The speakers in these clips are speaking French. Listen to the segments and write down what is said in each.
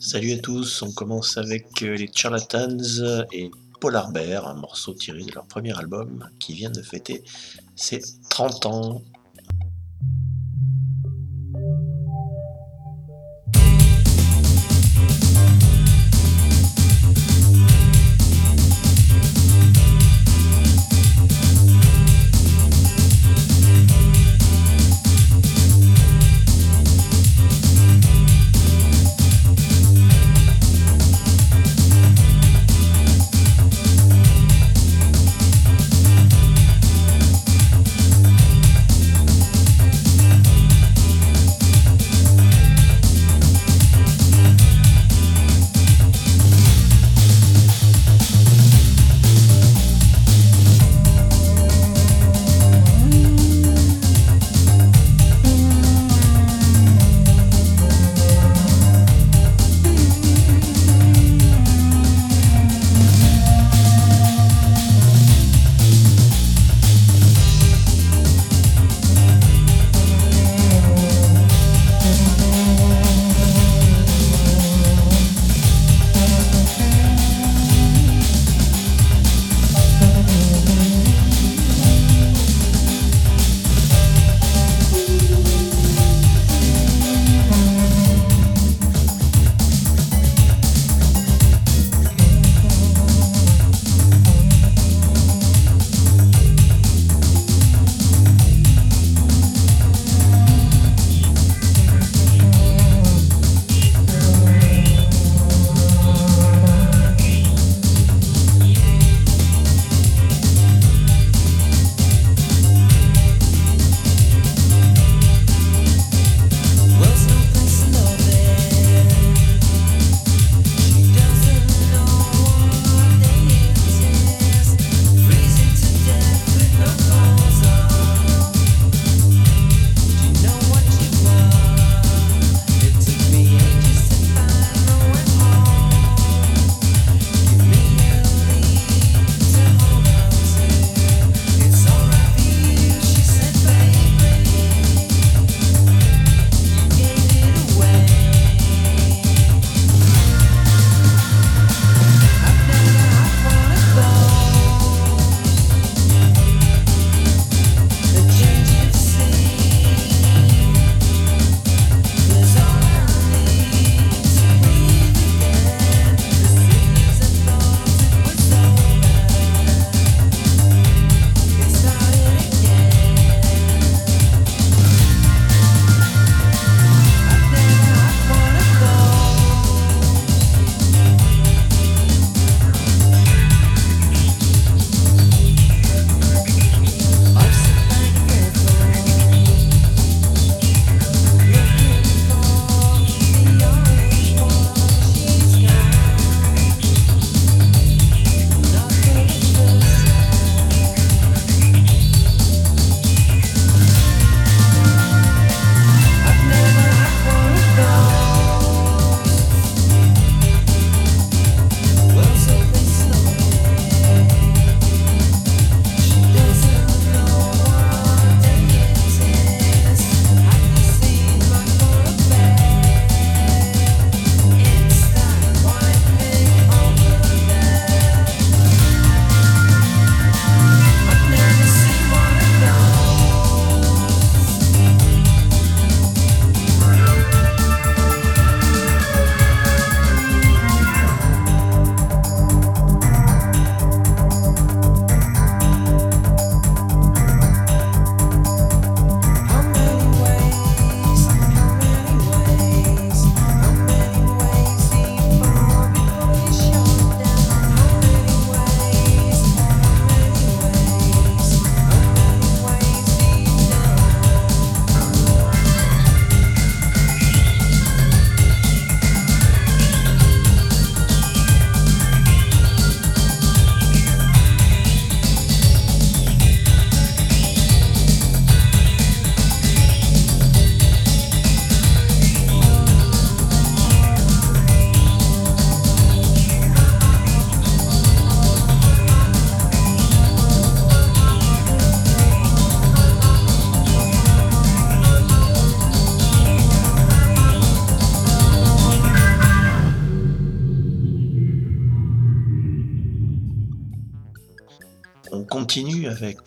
Salut à tous, on commence avec euh, les Charlatans et Polar Bear, un morceau tiré de leur premier album qui vient de fêter ses 30 ans.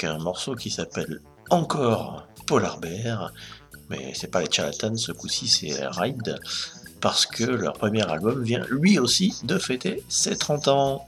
Un morceau qui s'appelle encore Polar Bear, mais c'est pas les Charlatans, ce coup-ci c'est Ride, parce que leur premier album vient lui aussi de fêter ses 30 ans.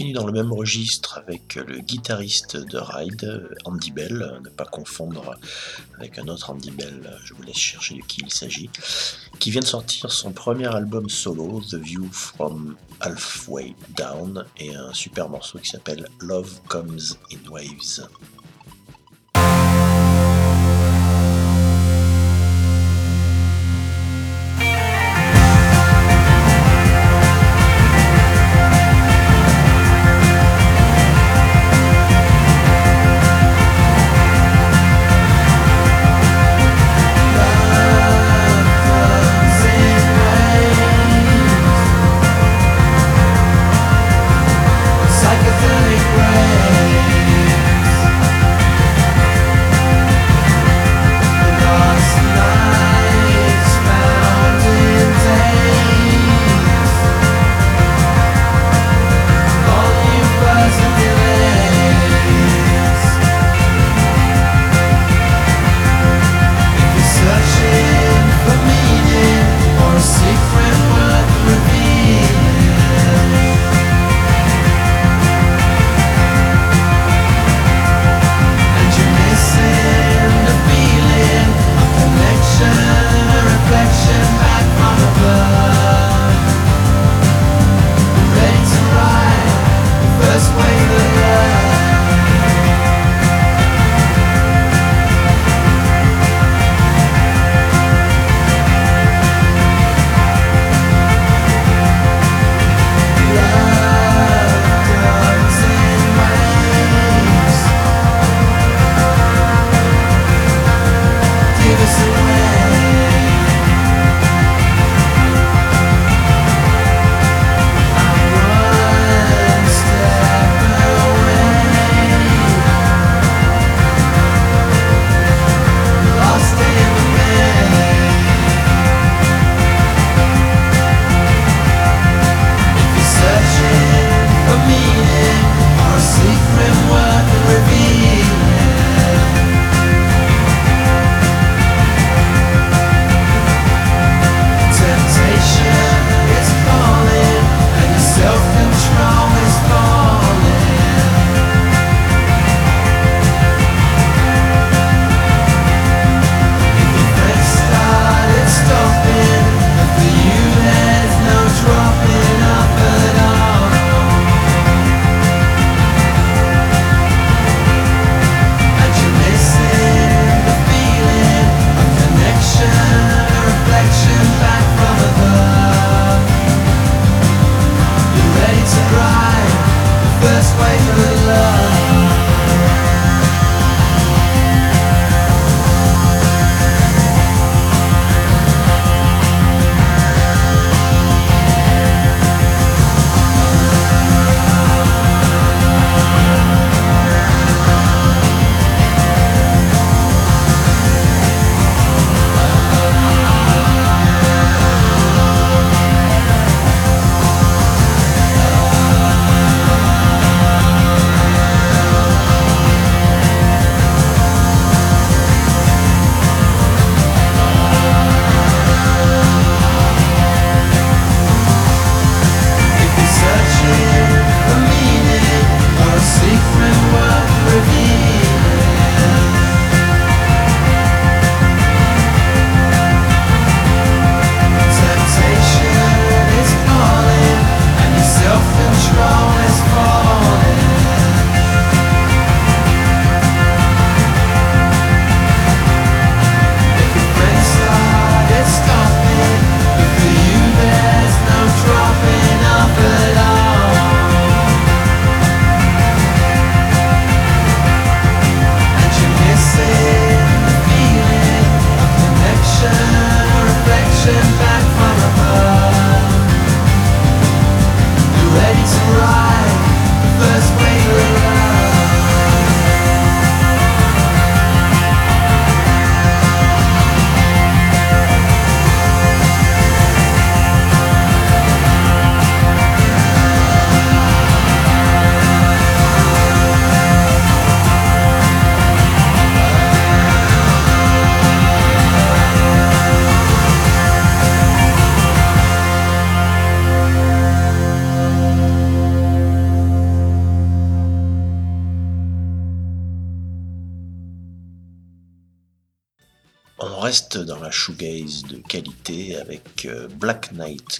Continue dans le même registre avec le guitariste de Ride, Andy Bell, ne pas confondre avec un autre Andy Bell, je vous laisse chercher de qui il s'agit, qui vient de sortir son premier album solo, The View from Halfway Down, et un super morceau qui s'appelle Love Comes in Waves.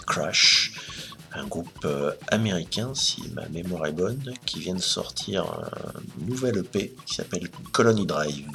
Crash, un groupe euh, américain, si ma mémoire est bonne, qui vient de sortir un nouvel EP qui s'appelle Colony Drive.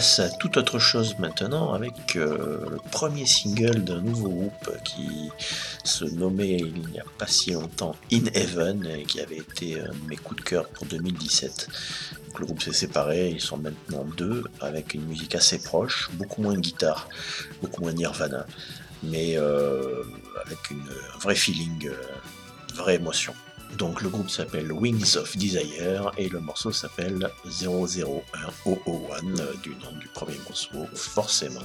Passe à toute autre chose maintenant avec euh, le premier single d'un nouveau groupe qui se nommait il n'y a pas si longtemps In Heaven et qui avait été un de mes coups de cœur pour 2017. le groupe s'est séparé, ils sont maintenant deux avec une musique assez proche, beaucoup moins guitare, beaucoup moins Nirvana, mais euh, avec une, un vrai feeling, euh, une vraie émotion. Donc le groupe s'appelle Wings of Desire et le morceau s'appelle 001 euh, du nom du premier morceau, forcément.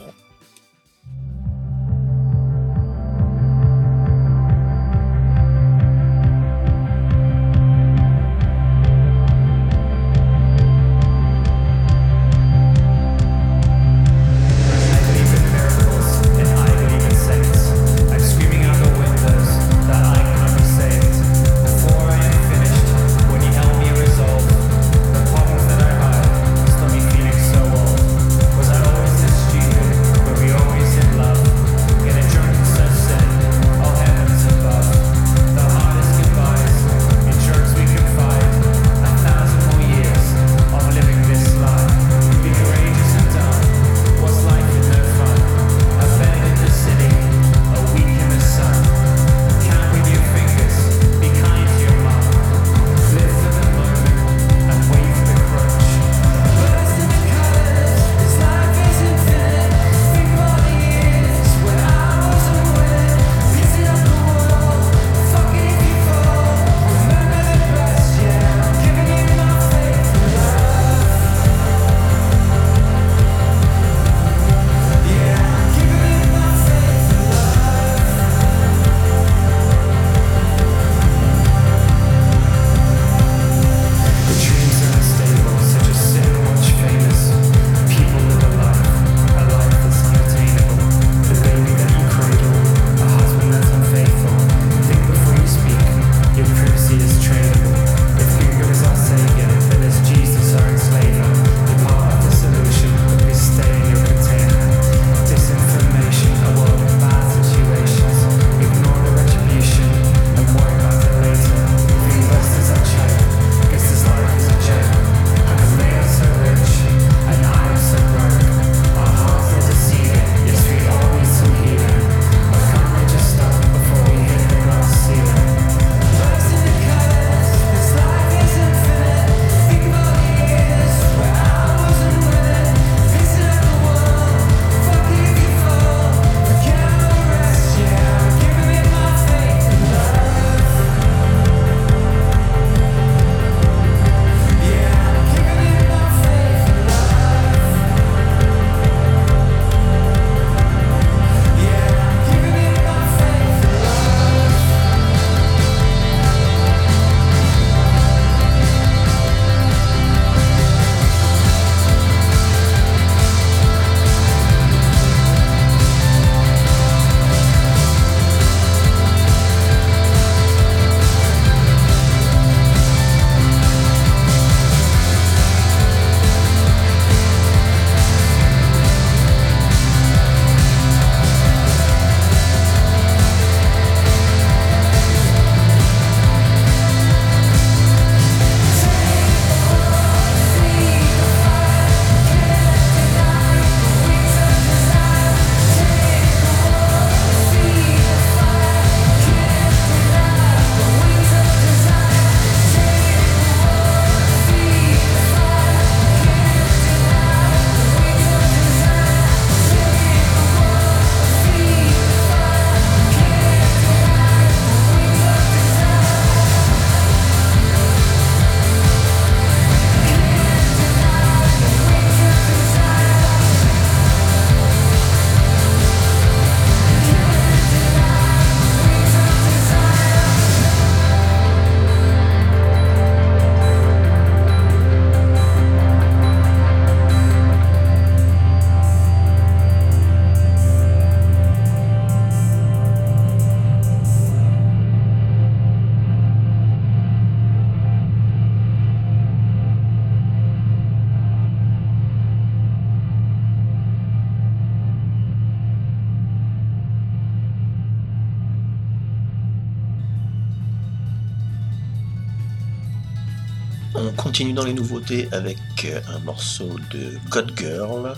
Continue dans les nouveautés avec euh, un morceau de God Girl,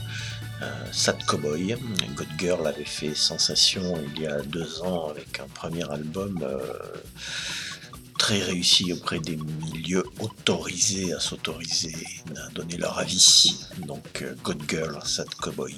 euh, Sad Cowboy. God Girl avait fait sensation il y a deux ans avec un premier album euh, très réussi auprès des milieux autorisés à s'autoriser à donner leur avis. Donc God Girl, Sad Cowboy.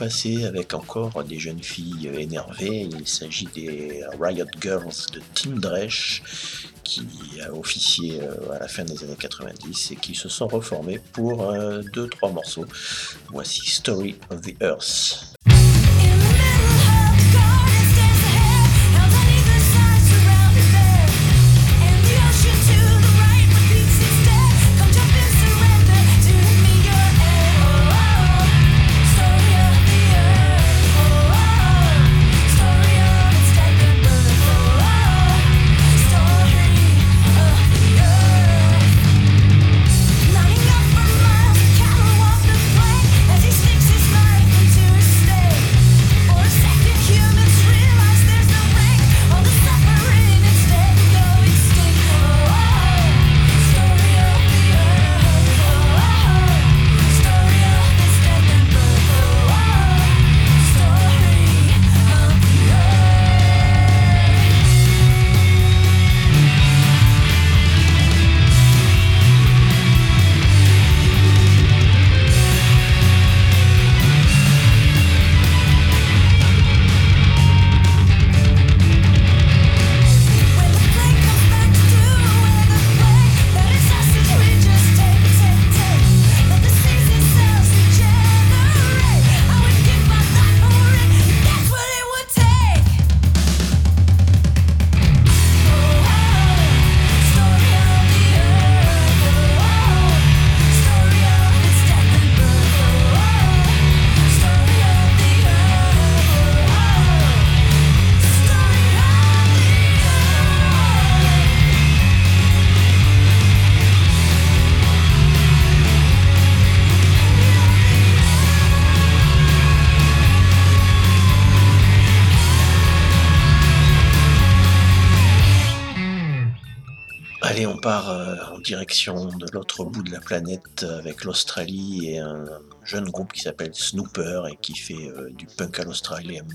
Passé avec encore des jeunes filles énervées. Il s'agit des Riot Girls de Team Dresch qui a officié euh, à la fin des années 90 et qui se sont reformés pour euh, deux trois morceaux. Voici Story of the Earth. Direction de l'autre bout de la planète avec l'Australie et un jeune groupe qui s'appelle Snooper et qui fait euh, du punk à l'australienne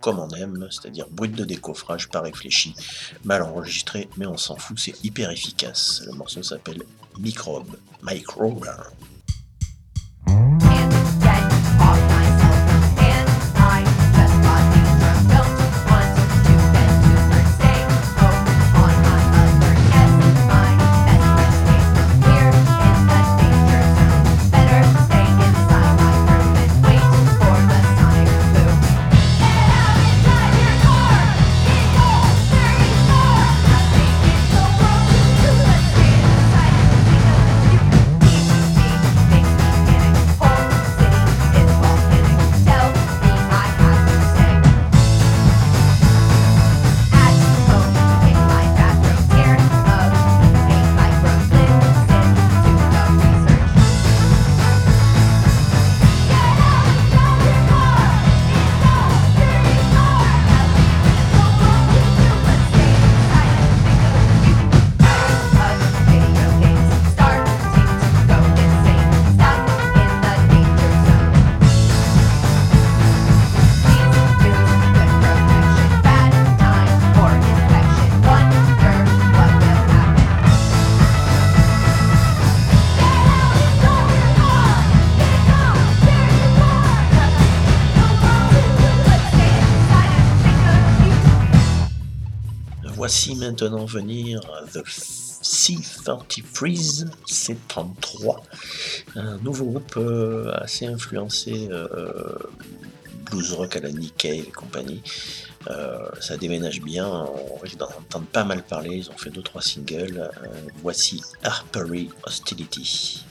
comme on aime, c'est-à-dire brut de décoffrage, pas réfléchi, mal enregistré, mais on s'en fout, c'est hyper efficace. Le morceau s'appelle Microbe, Microbe. Maintenant venir The C30 Freeze C33, un nouveau groupe euh, assez influencé euh, blues rock à la Nikkei et compagnie. Euh, ça déménage bien, on risque d'en entendre pas mal parler, ils ont fait 2-3 singles. voici Harpery Hostility.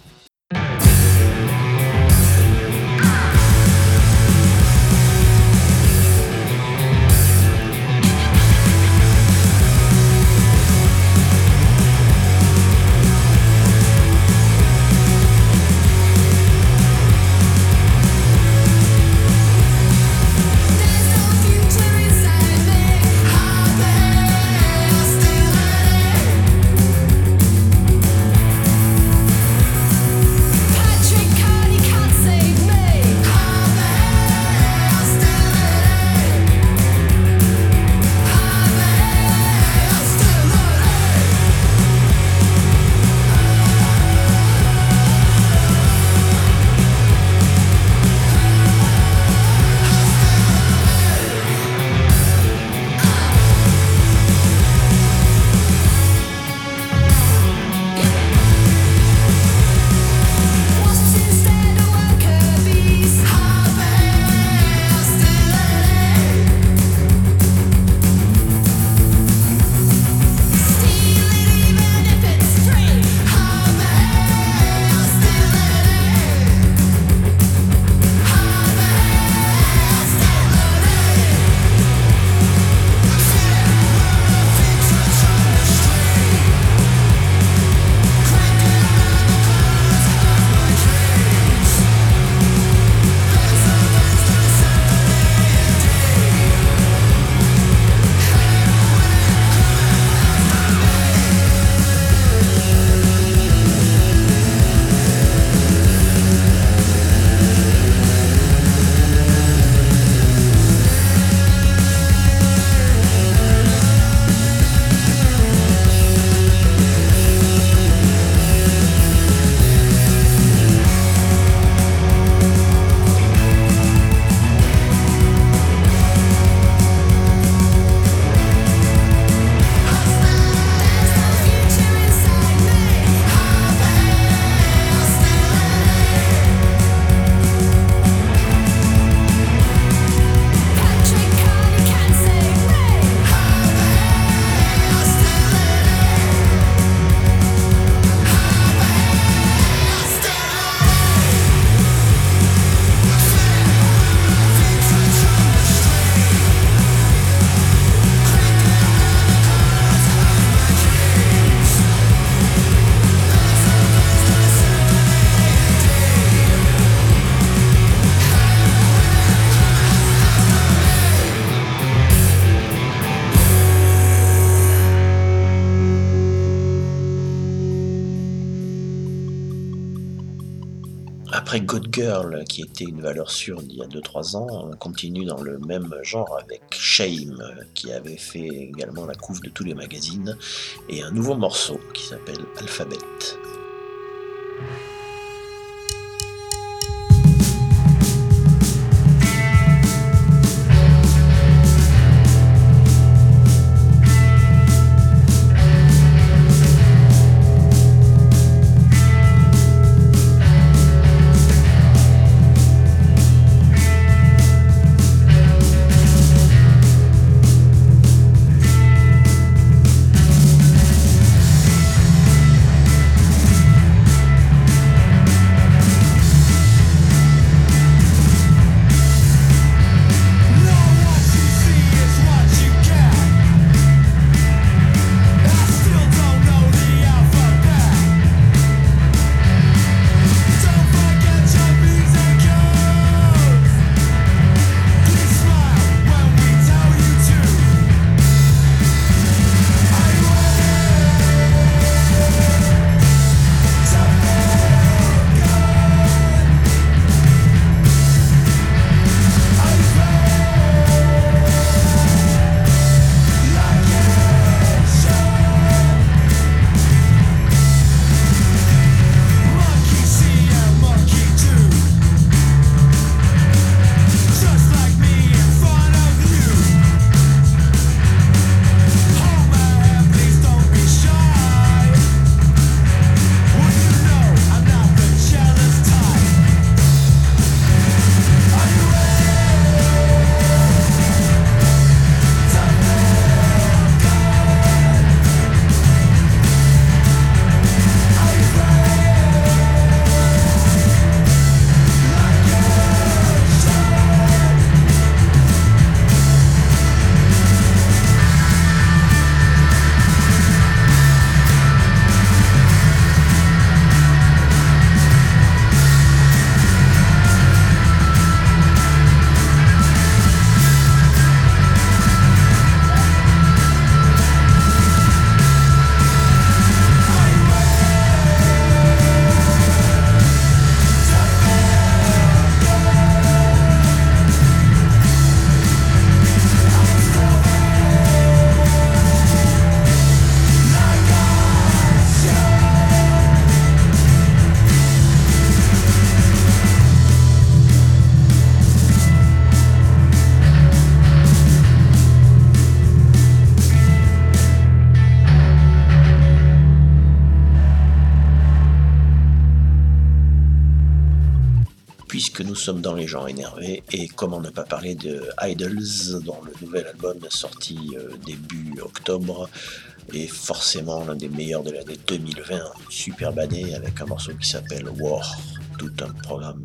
Qui était une valeur sûre d'il y a 2-3 ans, on continue dans le même genre avec Shame, qui avait fait également la couve de tous les magazines, et un nouveau morceau qui s'appelle Alphabet. Sommes dans les gens énervés et comment ne pas parler de Idols dont le nouvel album sorti euh, début octobre est forcément l'un des meilleurs de l'année 2020, superbe année avec un morceau qui s'appelle War, tout un programme.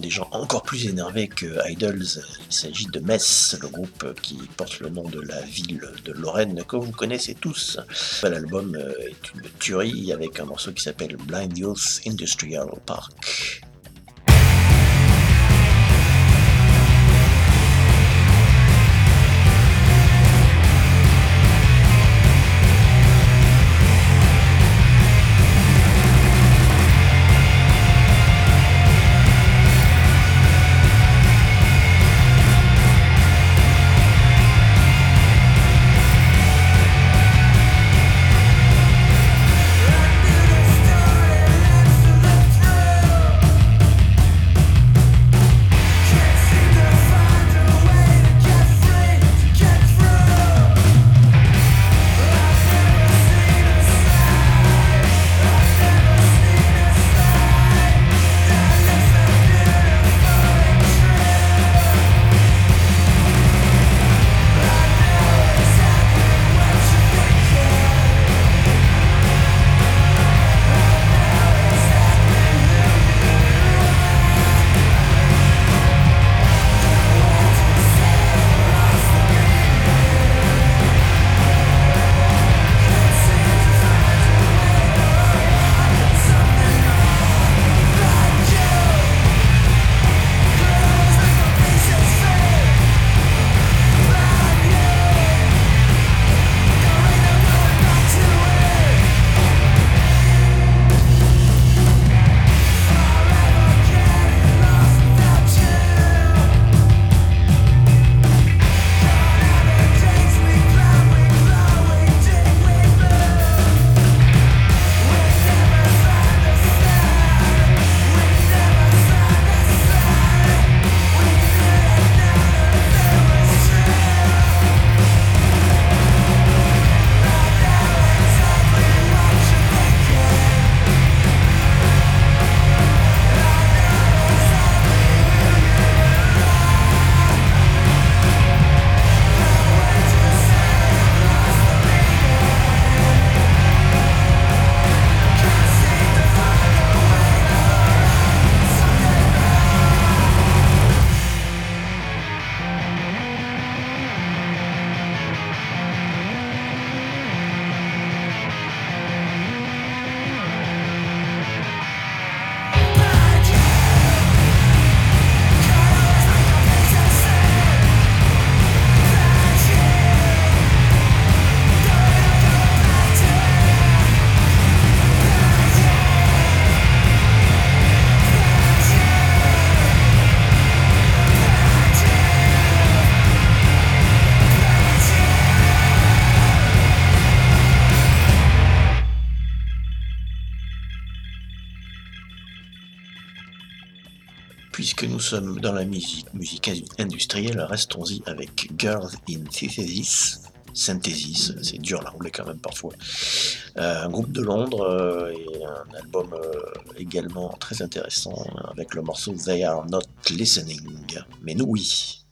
Des gens encore plus énervés que Idols. Il s'agit de Metz, le groupe qui porte le nom de la ville de Lorraine que vous connaissez tous. L'album est une tuerie avec un morceau qui s'appelle Blind Youth Industrial Park. Sommes dans la musique, industrielle, restons-y avec Girls in Synthesis. Synthesis, c'est dur l'anglais quand même parfois. Euh, un groupe de Londres euh, et un album euh, également très intéressant avec le morceau They Are Not Listening. Mais nous oui.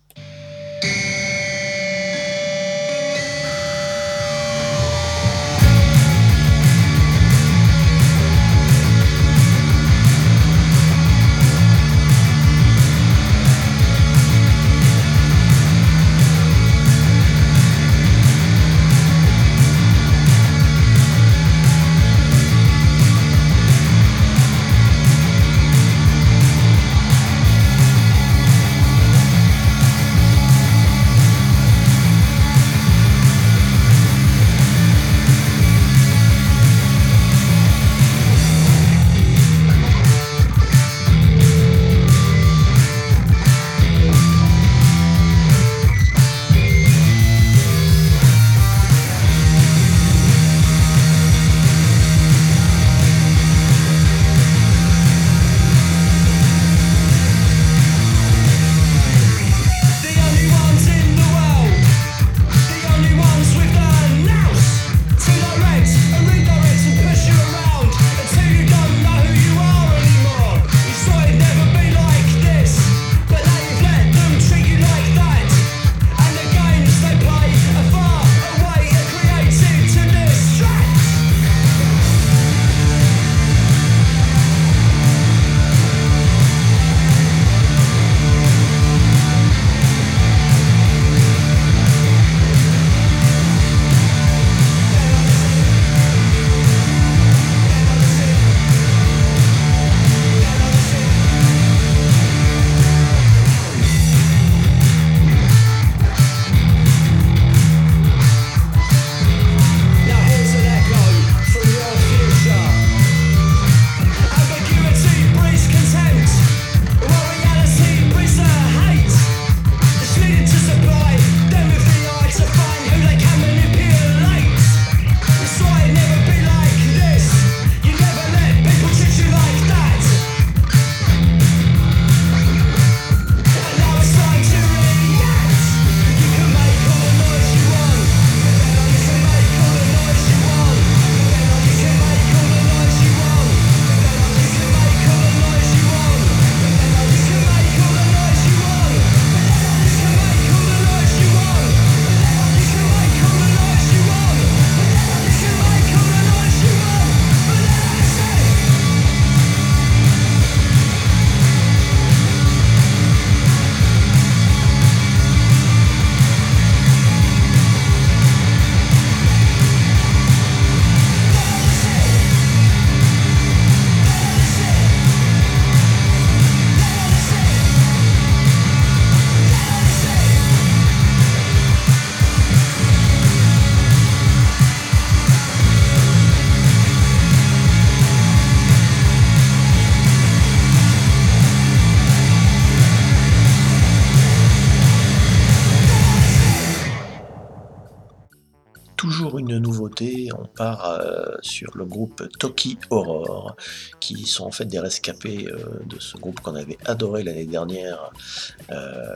Part sur le groupe Toki Horror, qui sont en fait des rescapés de ce groupe qu'on avait adoré l'année dernière,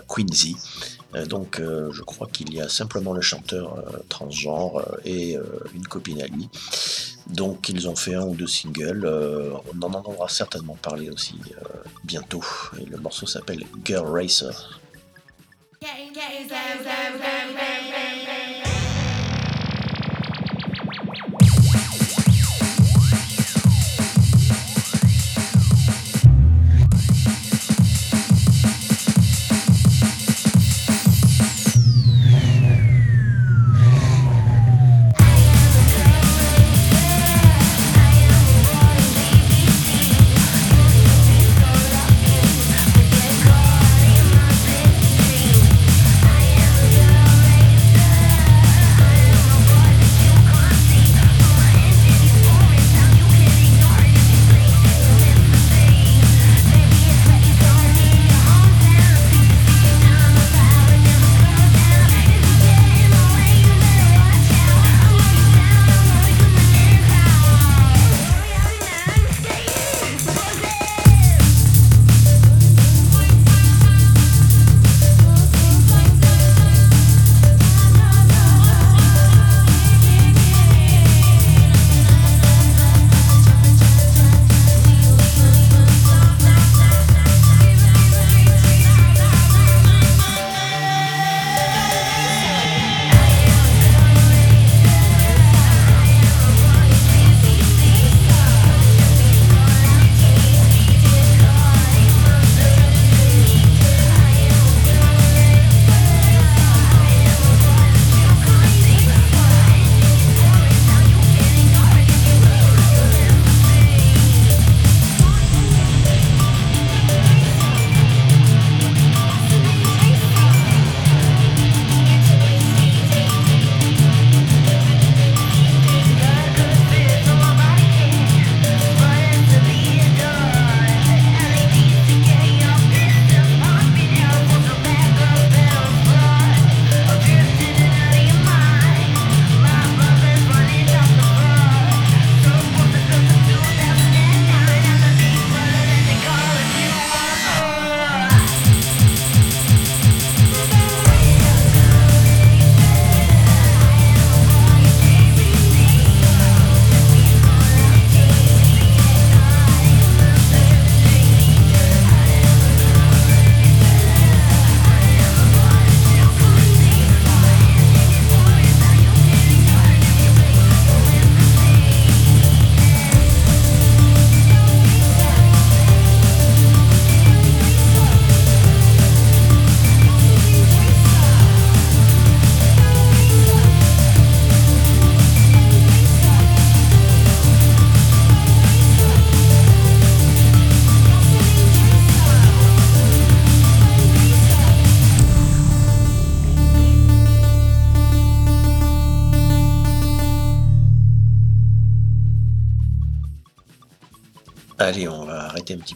Quincy. donc je crois qu'il y a simplement le chanteur transgenre et une copine à lui. Donc ils ont fait un ou deux singles, on en entendra certainement parler aussi bientôt, et le morceau s'appelle Girl Racer.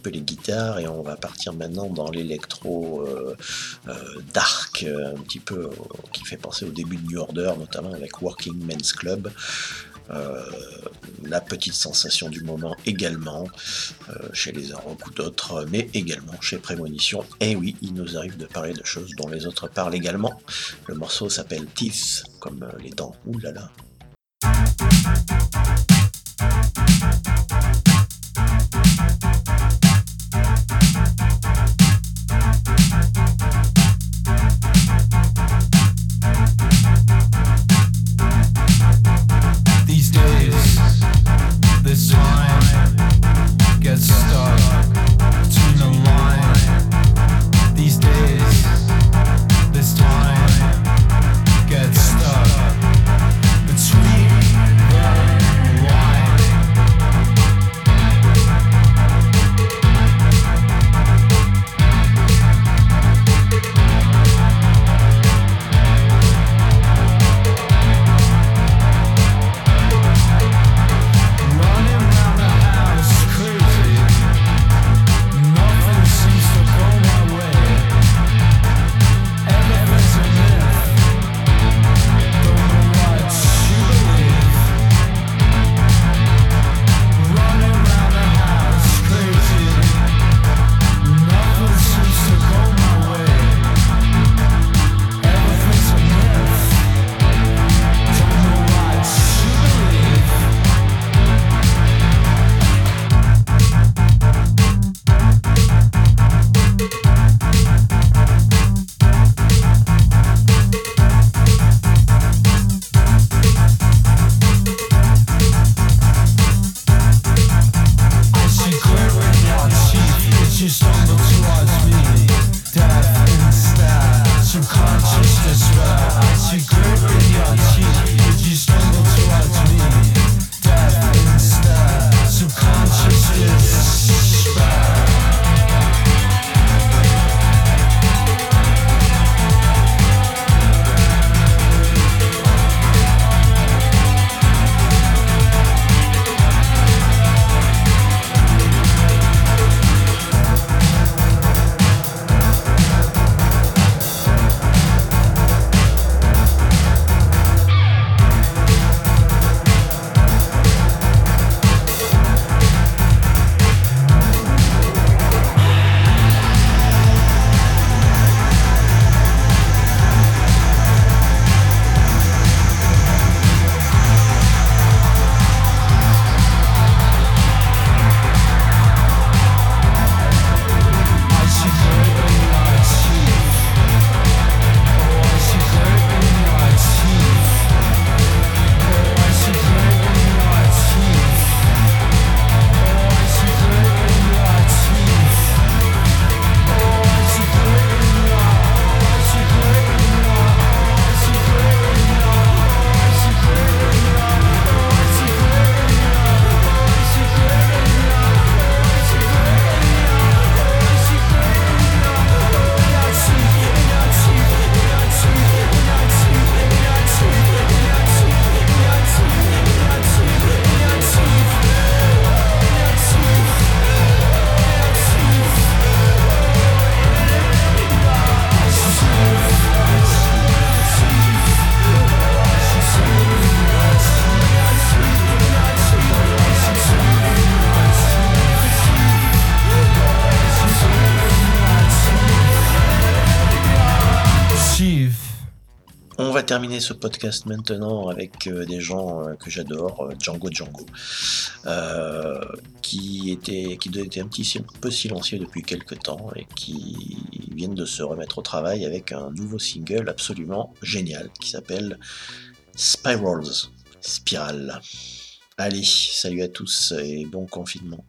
Les guitares et on va partir maintenant dans l'électro euh, euh, dark, euh, un petit peu qui fait penser au début de New Order, notamment avec Working Men's Club. la petite sensation du moment également chez les Arocs ou d'autres, mais également chez Prémonition. Et oui, il nous arrive de parler de choses dont les autres parlent également. Le morceau s'appelle Teeth, comme les dents. Ouh là là. Terminer ce podcast maintenant avec euh, des gens euh, que j'adore, euh, Django Django, qui était qui était un petit peu silencieux depuis quelques temps et qui viennent de se remettre au travail avec un nouveau single absolument génial qui s'appelle Spirals, Spirale. Allez, salut à tous et bon confinement.